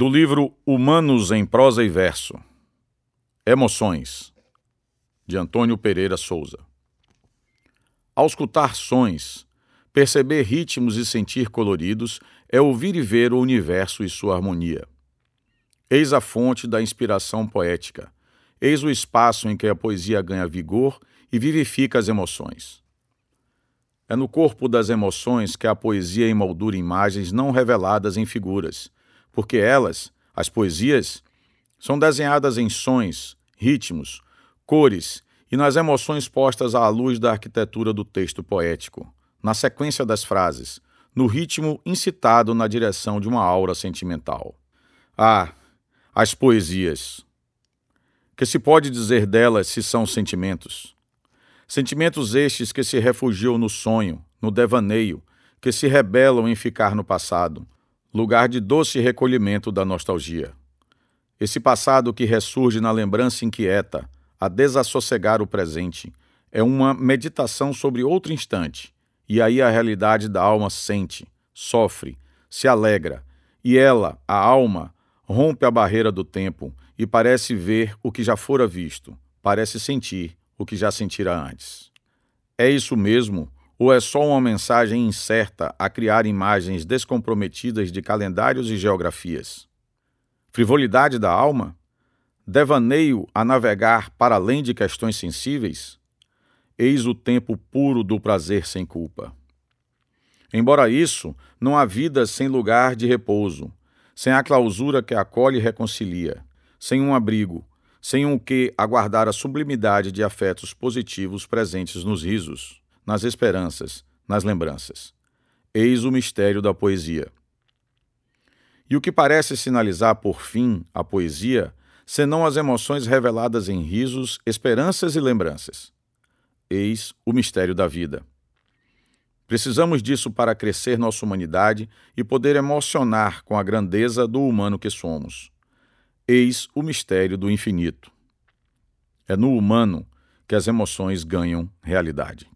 do livro Humanos em Prosa e Verso. Emoções, de Antônio Pereira Souza. Ao escutar sons, perceber ritmos e sentir coloridos é ouvir e ver o universo e sua harmonia. Eis a fonte da inspiração poética. Eis o espaço em que a poesia ganha vigor e vivifica as emoções. É no corpo das emoções que a poesia emoldura imagens não reveladas em figuras, porque elas, as poesias, são desenhadas em sons, ritmos, cores e nas emoções postas à luz da arquitetura do texto poético, na sequência das frases, no ritmo incitado na direção de uma aura sentimental. Ah, as poesias! Que se pode dizer delas se são sentimentos? Sentimentos estes que se refugiam no sonho, no devaneio, que se rebelam em ficar no passado, lugar de doce recolhimento da nostalgia. Esse passado que ressurge na lembrança inquieta, a desassossegar o presente, é uma meditação sobre outro instante, e aí a realidade da alma sente, sofre, se alegra, e ela, a alma, rompe a barreira do tempo e parece ver o que já fora visto, parece sentir o que já sentira antes. É isso mesmo ou é só uma mensagem incerta a criar imagens descomprometidas de calendários e geografias? Frivolidade da alma? Devaneio a navegar para além de questões sensíveis? Eis o tempo puro do prazer sem culpa. Embora isso, não há vida sem lugar de repouso, sem a clausura que acolhe e reconcilia, sem um abrigo, sem um que aguardar a sublimidade de afetos positivos presentes nos risos nas esperanças, nas lembranças. Eis o mistério da poesia. E o que parece sinalizar por fim a poesia, senão as emoções reveladas em risos, esperanças e lembranças? Eis o mistério da vida. Precisamos disso para crescer nossa humanidade e poder emocionar com a grandeza do humano que somos. Eis o mistério do infinito. É no humano que as emoções ganham realidade.